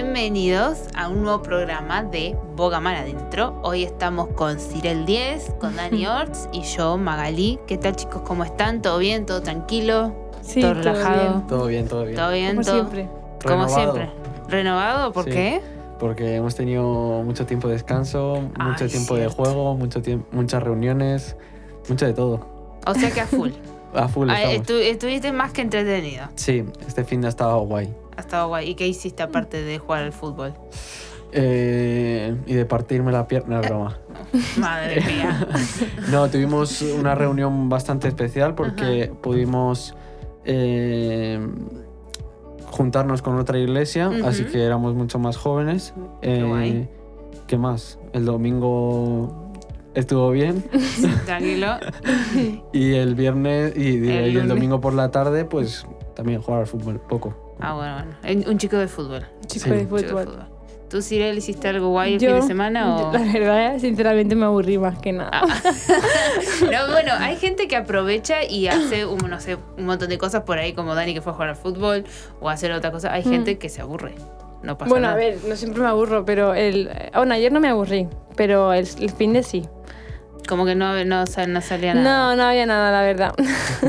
Bienvenidos a un nuevo programa de Boga Mar Adentro. Hoy estamos con Cirel 10, con Dani Orts y yo, Magalí. ¿Qué tal chicos? ¿Cómo están? ¿Todo bien? ¿Todo tranquilo? Sí, ¿Todo todo relajado? bien. Todo bien, todo bien. ¿Todo bien? Como ¿Todo- siempre. Como Renovado, siempre. ¿Renovado? ¿Por Sí. qué? Porque hemos tenido mucho tiempo de descanso, Ay, mucho tiempo cierto. de juego, mucho tiempo, muchas reuniones, mucho de todo. O sea que a full. A full estamos. estu- estuviste más que entretenido. Sí, este fin de ha estado guay. Ha estado guay. ¿Y qué hiciste aparte de jugar al fútbol? Eh, y de partirme la pierna, broma. Madre mía. No, tuvimos una reunión bastante especial porque pudimos eh, juntarnos con otra iglesia, así que éramos mucho más jóvenes. Qué guay. ¿Qué más? El domingo estuvo bien Tranquilo. y el viernes y, El y el domingo por la tarde pues también jugar al fútbol poco. Ah, bueno, bueno. Un chico de fútbol. Chico Sí. de Un chico de fútbol. fútbol. ¿Tú, Cirel, hiciste algo guay el Yo, fin de semana o...? La verdad, sinceramente me aburrí más que nada. Ah. No, bueno, hay gente que aprovecha y hace, un, no sé, un montón de cosas por ahí, como Dani que fue a jugar al fútbol o a hacer otra cosa. Hay Mm. gente que se aburre. No pasa bueno, nada. a ver, no siempre me aburro, pero el. Bueno, ayer no me aburrí, pero el, el fin de sí. Como que no, no, sea, no salía nada. No, no había nada, la verdad.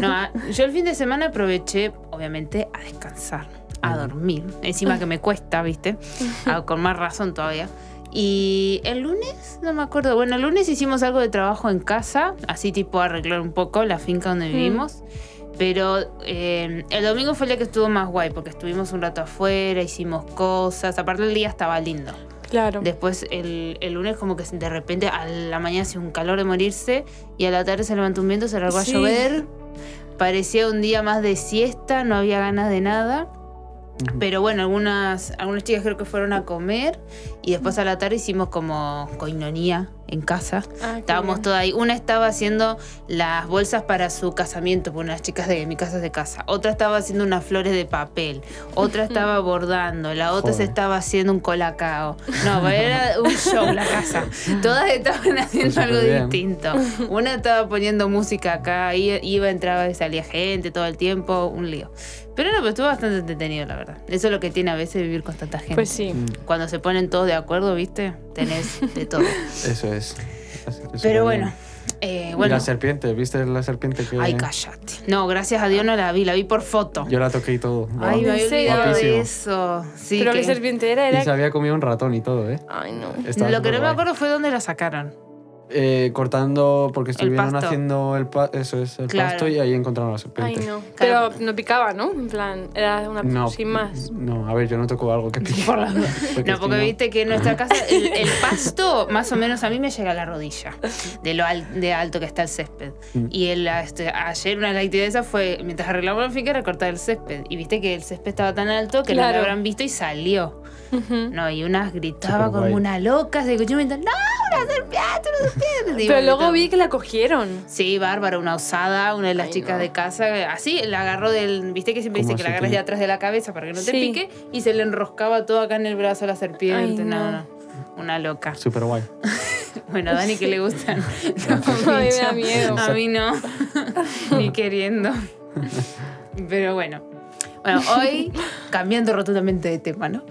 No, a- yo el fin de semana aproveché, obviamente, a descansar, a dormir. Encima que me cuesta, ¿viste? Ah, con más razón todavía. Y el lunes, no me acuerdo. Bueno, el lunes hicimos algo de trabajo en casa, así tipo arreglar un poco la finca donde Mm. vivimos. Pero eh, el domingo fue el día que estuvo más guay, porque estuvimos un rato afuera, hicimos cosas. Aparte el día estaba lindo. Claro. Después el, el lunes como que de repente a la mañana hacía un calor de morirse y a la tarde se levantó un viento, se largó Sí. a llover. Parecía un día más de siesta, no había ganas de nada. Pero bueno, algunas, algunas chicas creo que fueron a comer y después a la tarde hicimos como coinonía en casa. Ah, Estábamos todas ahí. Una estaba haciendo las bolsas para su casamiento, por unas chicas de mi casa de casa. Otra estaba haciendo unas flores de papel. Otra estaba bordando. La otra se estaba haciendo un colacao. No, era un show la casa. Todas estaban haciendo Pues algo bien. distinto. Una estaba poniendo música acá. Iba, entraba y salía gente todo el tiempo. Un lío. Pero no, pero estuvo bastante entretenido, la verdad. Eso es lo que tiene a veces vivir con tanta gente. Pues sí. Mm, Cuando se ponen todos de acuerdo, ¿viste? Tenés de todo. Eso es. Que Pero bueno, eh, Y bueno. la serpiente, ¿viste la serpiente que Ay, cállate. No, gracias a Dios no la vi, la vi por foto. yo la toqué y todo? Ay, me ¿En había de eso. Sí, pero que- qué serpiente era, Y se era. había comido un ratón y todo, ¿eh? Ay, no. Estaba Lo que no me acuerdo fue dónde la sacaron. Eh, cortando, porque estuvieron pasto. haciendo el, pa- eso es, el Claro. pasto y ahí encontraron la Ay, serpiente. no. Claro. Pero no picaba, ¿no? En plan, era una. No, sin más. No, a ver, yo no toco algo que pique. No, porque no- viste que en nuestra casa el, el pasto más o menos a mí me llega a la rodilla de lo al- de alto que está el césped. Mm. Y el, este, ayer una de las actividades fue, mientras arreglamos la finca, era cortar el césped. Y viste que el césped estaba tan alto que no Claro. lo habrán visto y salió. Ujú. No, y unas gritaba como Superguay. una loca, se escuchó mientras, no, una serpiente, una serpiente. Pero luego vi que la cogieron. Sí, Bárbara, una osada, una de las Ay, chicas no. de casa, así, la agarró del, viste que siempre ¿Cómo dice que la agarras de atrás de la cabeza para que no te Sí. pique, y se le enroscaba todo acá en el brazo a la serpiente, Ay, no, no. no, una loca. Súper guay. Bueno, a Dani que le gustan A mí me da miedo. A mí no, ni queriendo. Pero bueno. Bueno, hoy cambiando rotundamente de tema, ¿no?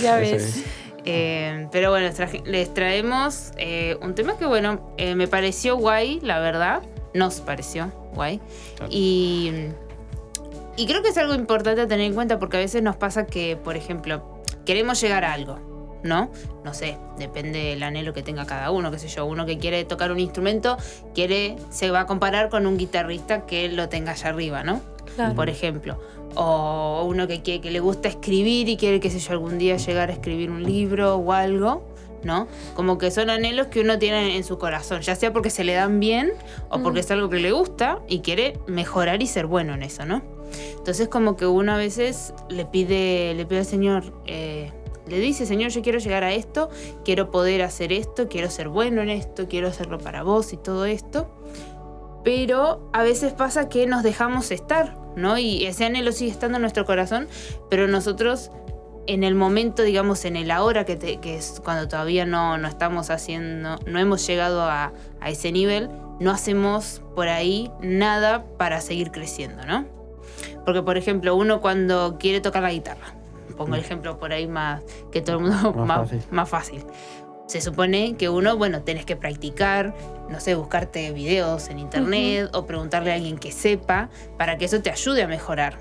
Ya ves. Eh, pero bueno, les, traje- les traemos eh, un tema que, bueno, eh, me pareció guay, la verdad. Nos pareció guay. Claro. Y, y creo que es algo importante a tener en cuenta porque a veces nos pasa que, por ejemplo, queremos llegar a algo, ¿no? No sé, depende del anhelo que tenga cada uno, qué sé yo. Uno que quiere tocar un instrumento, quiere, se va a comparar con un guitarrista que lo tenga allá arriba, ¿no? Claro. por ejemplo. O uno que, quiere- que le gusta escribir y quiere, qué sé yo, algún día llegar a escribir un libro o algo, ¿no? Como que son anhelos que uno tiene en su corazón, ya sea porque se le dan bien o porque Mm. es algo que le gusta y quiere mejorar y ser bueno en eso, ¿no? Entonces como que uno a veces le pide, le pide al Señor, eh, le dice, Señor, yo quiero llegar a esto, quiero poder hacer esto, quiero ser bueno en esto, quiero hacerlo para vos y todo esto. Pero a veces pasa que nos dejamos estar, ¿no? Y ese anhelo sigue estando en nuestro corazón, pero nosotros en el momento, digamos, en el ahora, que, te- que es cuando todavía no, no estamos haciendo, no hemos llegado a, a ese nivel, no hacemos por ahí nada para seguir creciendo, ¿no? Porque, por ejemplo, uno cuando quiere tocar la guitarra, pongo el ejemplo por ahí más que todo el mundo Más más, fácil. más fácil. Se supone que uno, bueno, tenés que practicar, no sé, buscarte videos en internet o preguntarle a alguien que sepa para que eso te ayude a mejorar.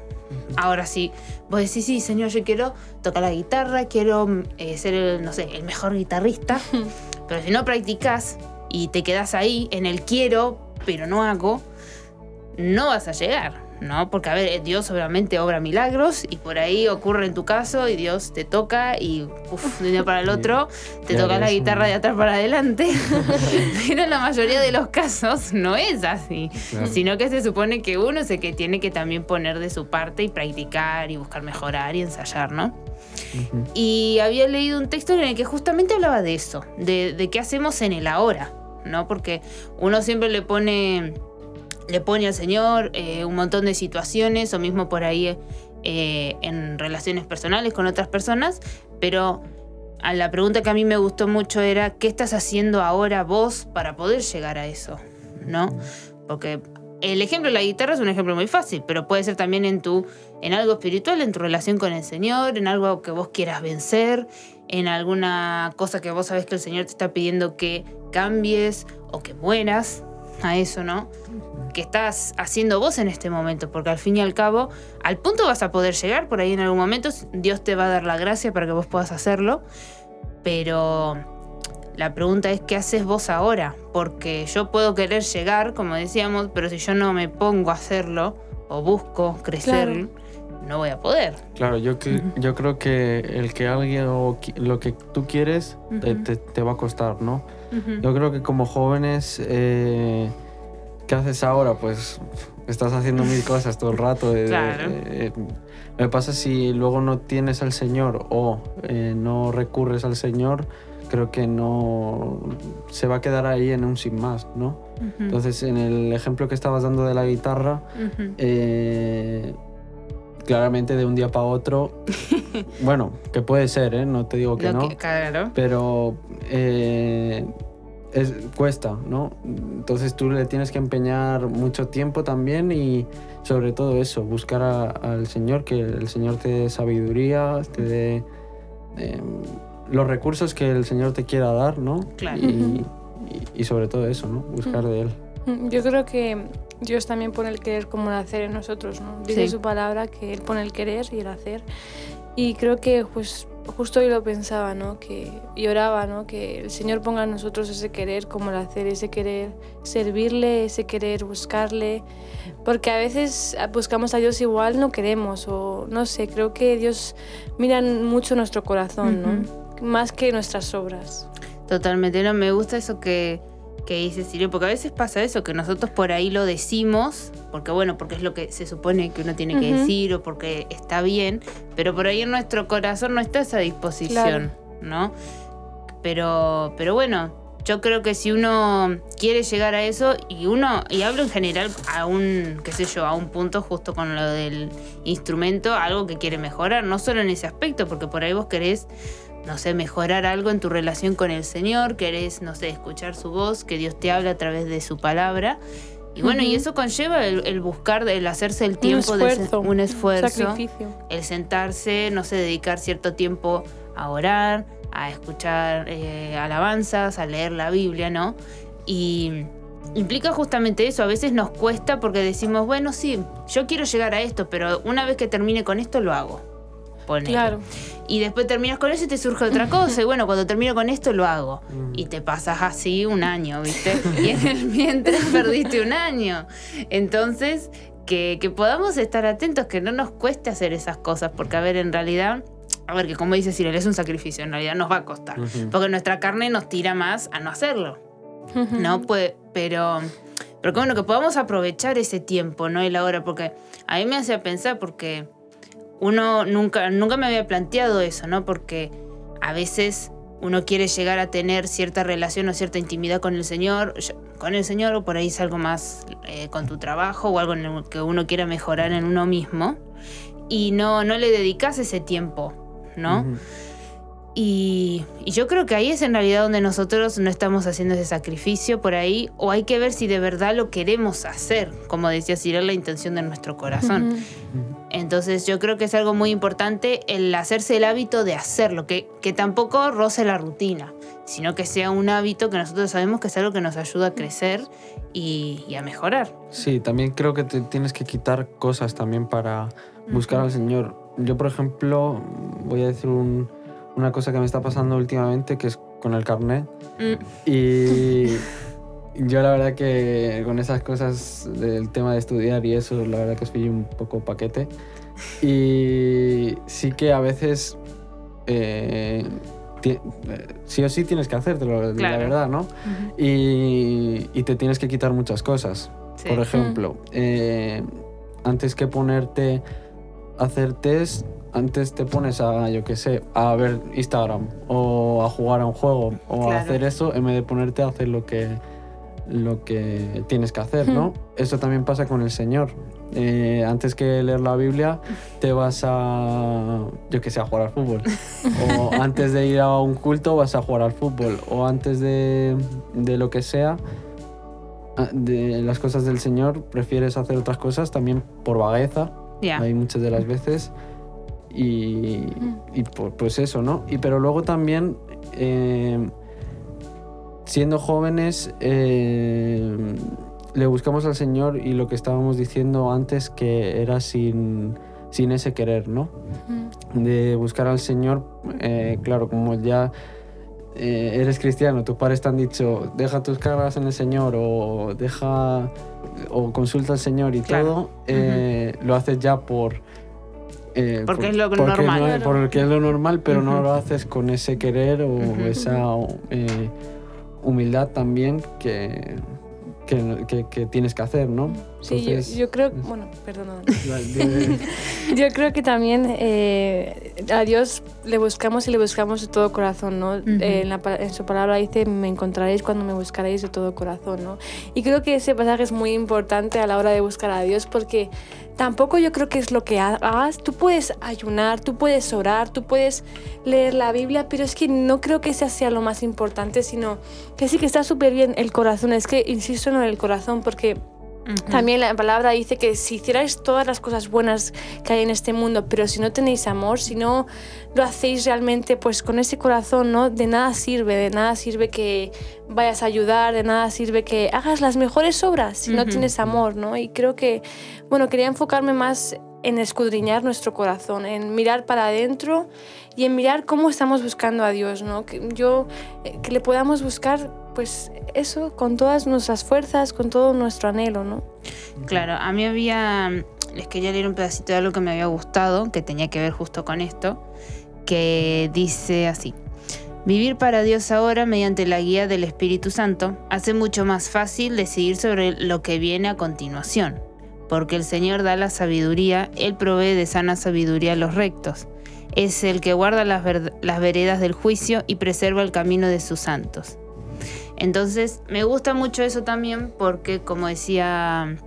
Ahora sí, vos decís, sí, señor, yo quiero tocar la guitarra, quiero eh, ser, el, no sé, el mejor guitarrista, pero si no practicas y te quedas ahí en el quiero, pero no hago, no vas a llegar, ¿no? Porque, a ver, Dios obviamente obra milagros y por ahí ocurre en tu caso y Dios te toca y, uff, de un día para el otro, te Ya toca la guitarra de atrás para adelante. pero en la mayoría de los casos no es así, Claro. sino que se supone que uno es el que tiene que también poner de su parte y practicar y buscar mejorar y ensayar, ¿no? Y había leído un texto en el que justamente hablaba de eso, de, de qué hacemos en el ahora, ¿no? Porque uno siempre le pone, le pone al Señor eh, un montón de situaciones, o mismo por ahí eh, en relaciones personales con otras personas, pero a la pregunta que a mí me gustó mucho era, ¿qué estás haciendo ahora vos para poder llegar a eso? ¿No? Porque el ejemplo de la guitarra es un ejemplo muy fácil, pero puede ser también en tu en algo espiritual, en tu relación con el Señor, en algo que vos quieras vencer, en alguna cosa que vos sabés que el Señor te está pidiendo que cambies o que mueras a eso, ¿no? Que estás haciendo vos en este momento, porque al fin y al cabo, al punto vas a poder llegar por ahí en algún momento, Dios te va a dar la gracia para que vos puedas hacerlo, pero la pregunta es, ¿qué haces vos ahora? Porque yo puedo querer llegar, como decíamos, pero si yo no me pongo a hacerlo o busco crecer, Claro. no voy a poder. Claro, yo, que, yo creo que el que alguien o lo que tú quieres te va a costar, ¿no? Yo creo que como jóvenes, eh, ¿qué haces ahora? Pues estás haciendo mil cosas todo el rato. de- de- Claro. eh, me pasa si luego no tienes al Señor o eh, no recurres al Señor, creo que no se va a quedar ahí en un sin más, ¿no? Entonces, en el ejemplo que estabas dando de la guitarra, eh, claramente de un día para otro, bueno, que puede ser, ¿eh? No te digo que Lo no que- claro. pero eh, es, cuesta, ¿no? Entonces tú le tienes que empeñar mucho tiempo también y sobre todo eso, buscar a- al Señor, que el Señor te dé sabiduría, te dé eh, los recursos que el Señor te quiera dar, ¿no? Claro. Y, y- y sobre todo eso, ¿no? Buscar de Él. Yo creo que Dios también pone el querer como el hacer en nosotros, ¿no? Dice Sí. su palabra que Él pone el querer y el hacer. Y creo que pues, justo hoy lo pensaba, ¿no? Que, y oraba, ¿no? Que el Señor ponga en nosotros ese querer como el hacer, ese querer servirle, ese querer buscarle. Porque a veces buscamos a Dios igual, no queremos, o no sé, creo que Dios mira mucho nuestro corazón, ¿no? Más que nuestras obras. Totalmente, no me gusta eso que, que dice Sirio, porque a veces pasa eso, que nosotros por ahí lo decimos, porque bueno, porque es lo que se supone que uno tiene que decir o porque está bien, pero por ahí en nuestro corazón no está esa disposición, ¿no? Pero, pero bueno, yo creo que si uno quiere llegar a eso, y uno, y hablo en general a un, qué sé yo, a un punto justo con lo del instrumento, algo que quiere mejorar, no solo en ese aspecto, porque por ahí vos querés no sé, mejorar algo en tu relación con el Señor, querés, no sé, escuchar su voz, que Dios te habla a través de su palabra. Y bueno, y eso conlleva el, el buscar, el hacerse el tiempo un de esfuerzo. un esfuerzo, sacrificio. el sentarse, no sé, dedicar cierto tiempo a orar, a escuchar eh, alabanzas, a leer la Biblia, ¿no? Y implica justamente eso, a veces nos cuesta porque decimos, bueno, sí, yo quiero llegar a esto, pero una vez que termine con esto lo hago. Ponele. Claro. Y después terminas con eso y te surge otra cosa. Y bueno, cuando termino con esto lo hago. Mm. Y te pasas así un año, ¿viste? Y en el mientras perdiste un año. Entonces, que, que podamos estar atentos, que no nos cueste hacer esas cosas. Porque, a ver, en realidad, a ver, que como dice Cyril, es un sacrificio. En realidad nos va a costar. Porque nuestra carne nos tira más a no hacerlo. ¿no? Pues, pero, pero que bueno, que podamos aprovechar ese tiempo, ¿no? Y la hora, porque a mí me hace pensar, porque uno nunca, nunca me había planteado eso, ¿no? Porque a veces uno quiere llegar a tener cierta relación o cierta intimidad con el Señor, con el Señor, o por ahí es algo más eh, con tu trabajo o algo en el que uno quiera mejorar en uno mismo, y no, no le dedicas ese tiempo, ¿no? Y, y yo creo que ahí es en realidad donde nosotros no estamos haciendo ese sacrificio por ahí, o hay que ver si de verdad lo queremos hacer, como decía Cyril, la intención de nuestro corazón. Ujú. Entonces yo creo que es algo muy importante el hacerse el hábito de hacerlo, que, que tampoco roce la rutina, sino que sea un hábito que nosotros sabemos que es algo que nos ayuda a crecer y, y a mejorar. Sí, también creo que te tienes que quitar cosas también para buscar al Señor. Yo, por ejemplo, voy a decir un- una cosa que me está pasando últimamente, que es con el carnet. Mm, Y yo la verdad que con esas cosas del tema de estudiar y eso, la verdad que soy un poco paquete. Y sí que a veces eh, eh, sí o sí tienes que hacértelo, la Claro. verdad, ¿no? Y, y te tienes que quitar muchas cosas. sí. Por ejemplo, eh, antes que ponerte a hacer test, antes te pones a, yo qué sé, a ver Instagram o a jugar a un juego o a Claro. hacer eso en vez de ponerte a hacer lo que, lo que tienes que hacer, ¿no? Eso también pasa con el Señor. Eh, antes que leer la Biblia, te vas a, yo qué sé, a jugar al fútbol. o antes de ir a un culto, vas a jugar al fútbol. O antes de, de lo que sea, de las cosas del Señor, prefieres hacer otras cosas también por vagueza. Ya. Hay muchas de las veces. Y, y por- pues eso, ¿no? Y pero luego también, eh, siendo jóvenes, eh, le buscamos al Señor y lo que estábamos diciendo antes, que era sin, sin ese querer, ¿no? De buscar al Señor, eh, claro, como ya eh, eres cristiano, tus padres te han dicho, deja tus cargas en el Señor o deja o consulta al Señor y Claro. todo, lo haces ya por... eh, Porque por- es lo porque normal. no- porque es lo normal, pero no lo haces con ese querer o esa eh, humildad también que, que, que- que tienes que hacer, ¿no? Sí, yo, Entonces, yo creo, bueno, perdón. Yo creo que también eh, a Dios le buscamos y le buscamos de todo corazón, ¿no? Eh, en, la en su palabra dice, me encontraréis cuando me buscaréis de todo corazón, ¿no? Y creo que ese pasaje es muy importante a la hora de buscar a Dios porque tampoco yo creo que es lo que ha- hagas. Tú puedes ayunar, tú puedes orar, tú puedes leer la Biblia, pero es que no creo que ese sea lo más importante, sino que sí que está súper bien el corazón. Es que insisto en el corazón porque también la palabra dice que si hicierais todas las cosas buenas que hay en este mundo, pero si no tenéis amor, si no lo hacéis realmente pues con ese corazón, ¿no? De nada sirve, de nada sirve que vayas a ayudar, de nada sirve que hagas las mejores obras si no tienes amor, ¿no? Y creo que, bueno, quería enfocarme más en escudriñar nuestro corazón, en mirar para adentro y en mirar cómo estamos buscando a Dios, ¿no? Que yo eh, que le podamos buscar pues eso con todas nuestras fuerzas, con todo nuestro anhelo, ¿no? Claro, a mí había. Les quería leer un pedacito de algo que me había gustado, que tenía que ver justo con esto, que dice así. Vivir para Dios ahora mediante la guía del Espíritu Santo hace mucho más fácil decidir sobre lo que viene a continuación, porque el Señor da la sabiduría, Él provee de sana sabiduría a los rectos. Es el que guarda las, las veredas del juicio y preserva el camino de sus santos. Entonces, me gusta mucho eso también porque, como decía,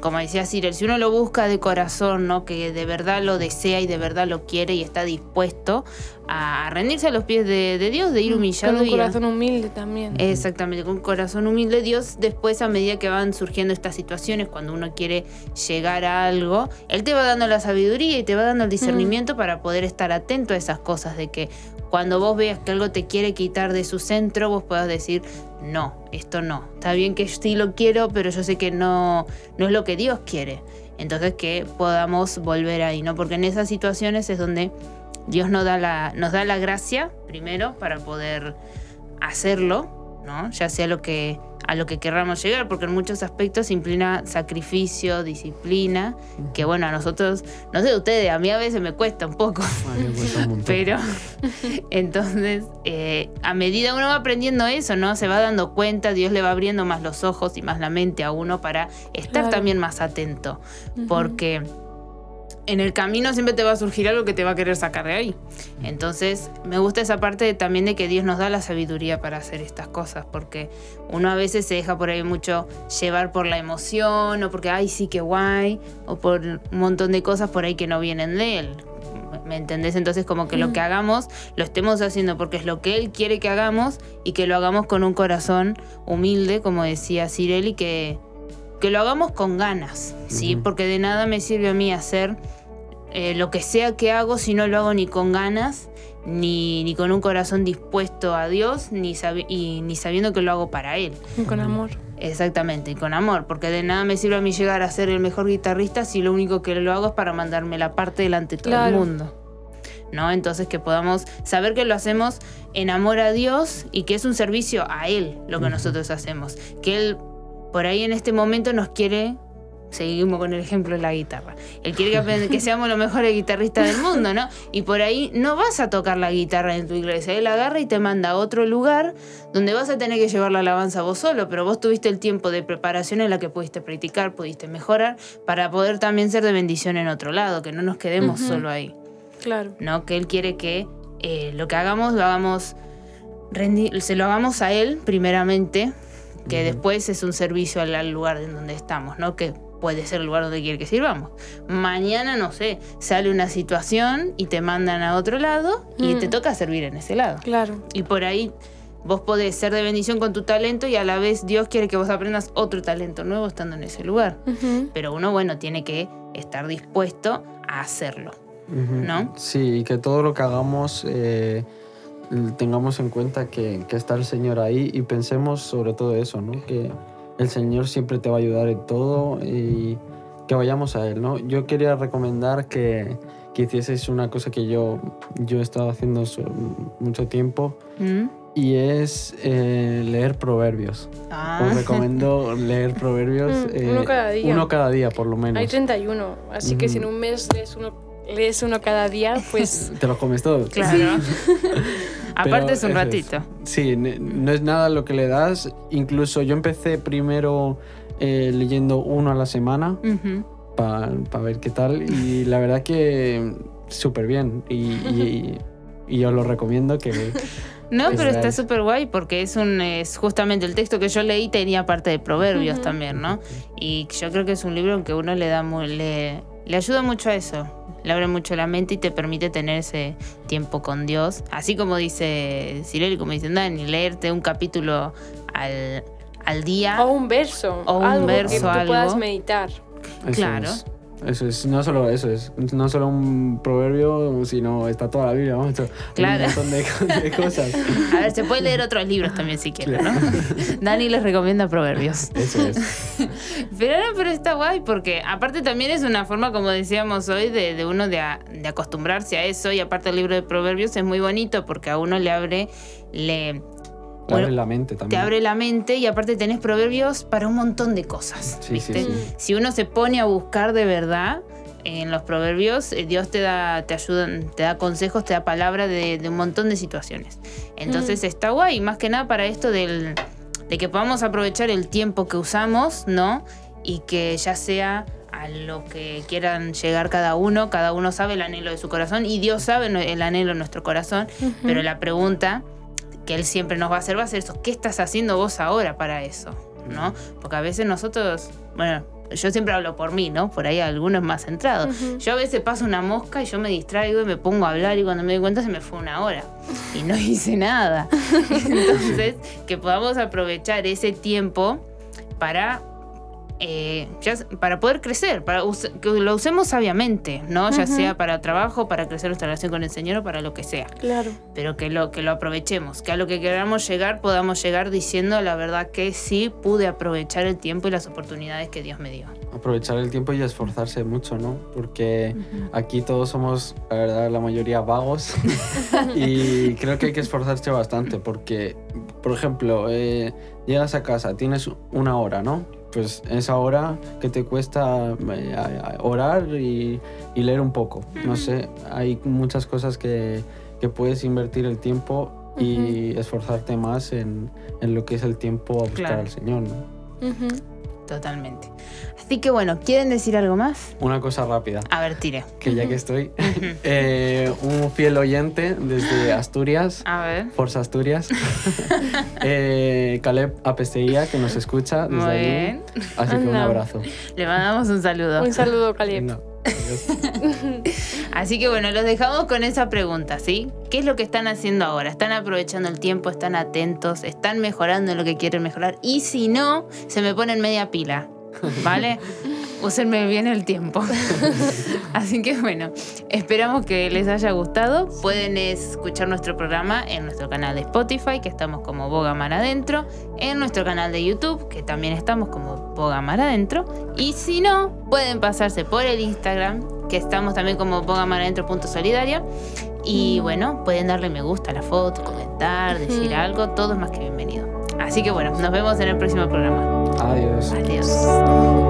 como decía Cyril, si uno lo busca de corazón, ¿no? que de verdad lo desea y de verdad lo quiere y está dispuesto a rendirse a los pies de, de Dios, de ir humillado Con un y a- corazón humilde también. Exactamente, con un corazón humilde. Dios después, a medida que van surgiendo estas situaciones, cuando uno quiere llegar a algo, Él te va dando la sabiduría y te va dando el discernimiento para poder estar atento a esas cosas, de que cuando vos veas que algo te quiere quitar de su centro, vos puedas decir, no, esto no. Está bien que sí lo quiero, pero yo sé que no, no es lo que Dios quiere. Entonces que podamos volver ahí, ¿no? Porque en esas situaciones es donde Dios nos da la, nos da la gracia, primero, para poder hacerlo, ¿no? Ya sea lo que, a lo que querramos llegar, porque en muchos aspectos implica sacrificio, disciplina, que bueno, a nosotros, no sé de ustedes, a mí a veces me cuesta un poco, Ay, me cuesta un montón. pero entonces, eh, a medida uno va aprendiendo eso, ¿no? Se va dando cuenta, Dios le va abriendo más los ojos y más la mente a uno para estar Claro. también más atento, porque en el camino siempre te va a surgir algo que te va a querer sacar de ahí. Entonces, me gusta esa parte de- también de que Dios nos da la sabiduría para hacer estas cosas, porque uno a veces se deja por ahí mucho llevar por la emoción, o porque, ay, sí, qué guay, o por un montón de cosas por ahí que no vienen de Él. ¿Me entendés? Entonces, como que lo que hagamos, lo estemos haciendo porque es lo que Él quiere que hagamos y que lo hagamos con un corazón humilde, como decía Cirel, y que, que lo hagamos con ganas, ¿sí? Porque de nada me sirve a mí hacer eh, lo que sea que hago si no lo hago ni con ganas, ni, ni con un corazón dispuesto a Dios, ni, sabi- y, ni sabiendo que lo hago para Él. Y con amor. Exactamente, y con amor, porque de nada me sirve a mí llegar a ser el mejor guitarrista si lo único que lo hago es para mandarme la parte delante de todo el mundo. ¿No? Entonces que podamos saber que lo hacemos en amor a Dios y que es un servicio a Él lo que nosotros hacemos. Que Él por ahí en este momento nos quiere, seguimos con el ejemplo de la guitarra, Él quiere que, seamos los mejores guitarristas del mundo, ¿no? Y por ahí no vas a tocar la guitarra en tu iglesia, Él agarra y te manda a otro lugar donde vas a tener que llevar la alabanza vos solo, pero vos tuviste el tiempo de preparación en la que pudiste practicar, pudiste mejorar, para poder también ser de bendición en otro lado, que no nos quedemos Ujú. solo ahí. Claro. ¿no? Que Él quiere que eh, lo que hagamos lo hagamos, se lo hagamos a Él primeramente, que después es un servicio al, al lugar en donde estamos, ¿no? Que puede ser el lugar donde quiere que sirvamos. Mañana, no sé, sale una situación y te mandan a otro lado y Mm. te toca servir en ese lado. Claro. Y por ahí vos podés ser de bendición con tu talento y a la vez Dios quiere que vos aprendas otro talento nuevo estando en ese lugar. Pero uno, bueno, tiene que estar dispuesto a hacerlo. ¿No? Sí, y que todo lo que hagamos eh, tengamos en cuenta que, que está el Señor ahí y pensemos sobre todo eso, ¿no? Que el Señor siempre te va a ayudar en todo y que vayamos a Él, ¿no? Yo quería recomendar que, que hicieseis una cosa que yo, yo he estado haciendo mucho tiempo ¿Mm? y es eh, leer proverbios. Ah. Os recomiendo leer proverbios. Mm, uno cada día. Uno cada día, por lo menos. Hay 31, así que si en un mes lees uno, lees uno cada día, pues Te los comes todos. Claro. Aparte es un ratito. Sí, no es nada lo que le das. Incluso yo empecé primero eh, leyendo uno a la semana para ver qué tal. Y la verdad que súper bien. Y, y- y os lo recomiendo que... No, pero está súper guay porque es un es justamente el texto que yo leí tenía parte de proverbios Ujú. también, ¿no? Y yo creo que es un libro en que uno le da muy, le, le ayuda mucho a eso. Le abre mucho la mente y te permite tener ese tiempo con Dios. Así como dice Cirel, como dice Dani, leerte un capítulo al, al día. o un verso, O un algo que verso, tú algo. puedas meditar. Eso Claro. es. Eso es, no solo eso, es no solo un proverbio, sino está toda la Biblia, vamos, hay Claro. un montón de, de cosas. A ver, se puede leer otros libros también si quieren, ¿no? Dani les recomienda proverbios. Eso es. Pero no, pero está guay porque aparte también es una forma, como decíamos hoy, de, de uno de, a- de acostumbrarse a eso y aparte el libro de proverbios es muy bonito porque a uno le abre, le, Te abre la mente te también. abre la mente y aparte tenés proverbios para un montón de cosas. Sí, sí, ¿viste? sí. Si uno se pone a buscar de verdad en los proverbios, eh, Dios te da, te ayuda, te da consejos, te da palabra de, de un montón de situaciones. Entonces está guay, más que nada para esto del, de que podamos aprovechar el tiempo que usamos, ¿no? Y que ya sea a lo que quieran llegar cada uno, cada uno sabe el anhelo de su corazón y Dios sabe el anhelo de nuestro corazón, pero la pregunta que Él siempre nos va a hacer va a ser eso, ¿qué estás haciendo vos ahora para eso? ¿No? Porque a veces nosotros, bueno, yo siempre hablo por mí, ¿no? Por ahí algunos más centrados. Yo a veces paso una mosca y yo me distraigo y me pongo a hablar y cuando me doy cuenta se me fue una hora y no hice nada. Entonces, que podamos aprovechar ese tiempo para, eh, ya para poder crecer, para que lo usemos sabiamente, ¿no? Ya Ujú. sea para trabajo, para crecer nuestra relación con el Señor o para lo que sea. Claro. Pero que lo, que lo aprovechemos, que a lo que queramos llegar podamos llegar diciendo la verdad que sí pude aprovechar el tiempo y las oportunidades que Dios me dio. Aprovechar el tiempo y esforzarse mucho, ¿no? Porque aquí todos somos, la verdad, la mayoría vagos. y creo que hay que esforzarse bastante porque, por ejemplo, eh, llegas a casa, tienes una hora, ¿no? Pues esa hora que te cuesta eh, orar y, y leer un poco. No sé, hay muchas cosas que, que puedes invertir el tiempo y esforzarte más en, en lo que es el tiempo a buscar Claro. al Señor. Totalmente. Así que bueno, ¿quieren decir algo más? Una cosa rápida. A ver, tire. que ya que estoy, eh, un fiel oyente desde Asturias, A ver. Forza Asturias, eh, Caleb Apesteía, que nos escucha desde Muy allí. bien. Así que un abrazo. Le mandamos un saludo. Un saludo, Caleb. Así que bueno, los dejamos con esa pregunta, ¿sí? ¿Qué es lo que están haciendo ahora? ¿Están aprovechando el tiempo? ¿Están atentos? ¿Están mejorando en lo que quieren mejorar? Y si no, se me ponen media pila, ¿vale? úsenme bien el tiempo. Así que bueno, esperamos que les haya gustado. Pueden escuchar nuestro programa en nuestro canal de Spotify, que estamos como Boga Mar Adentro, en nuestro canal de YouTube, que también estamos como Boga Mar Adentro. Y si no, pueden pasarse por el Instagram, que estamos también como bogamaradentro.solidaria. Y bueno, pueden darle me gusta a la foto, comentar, decir algo, todo es más que bienvenido. Así que bueno, nos vemos en el próximo programa. Adiós. Adiós.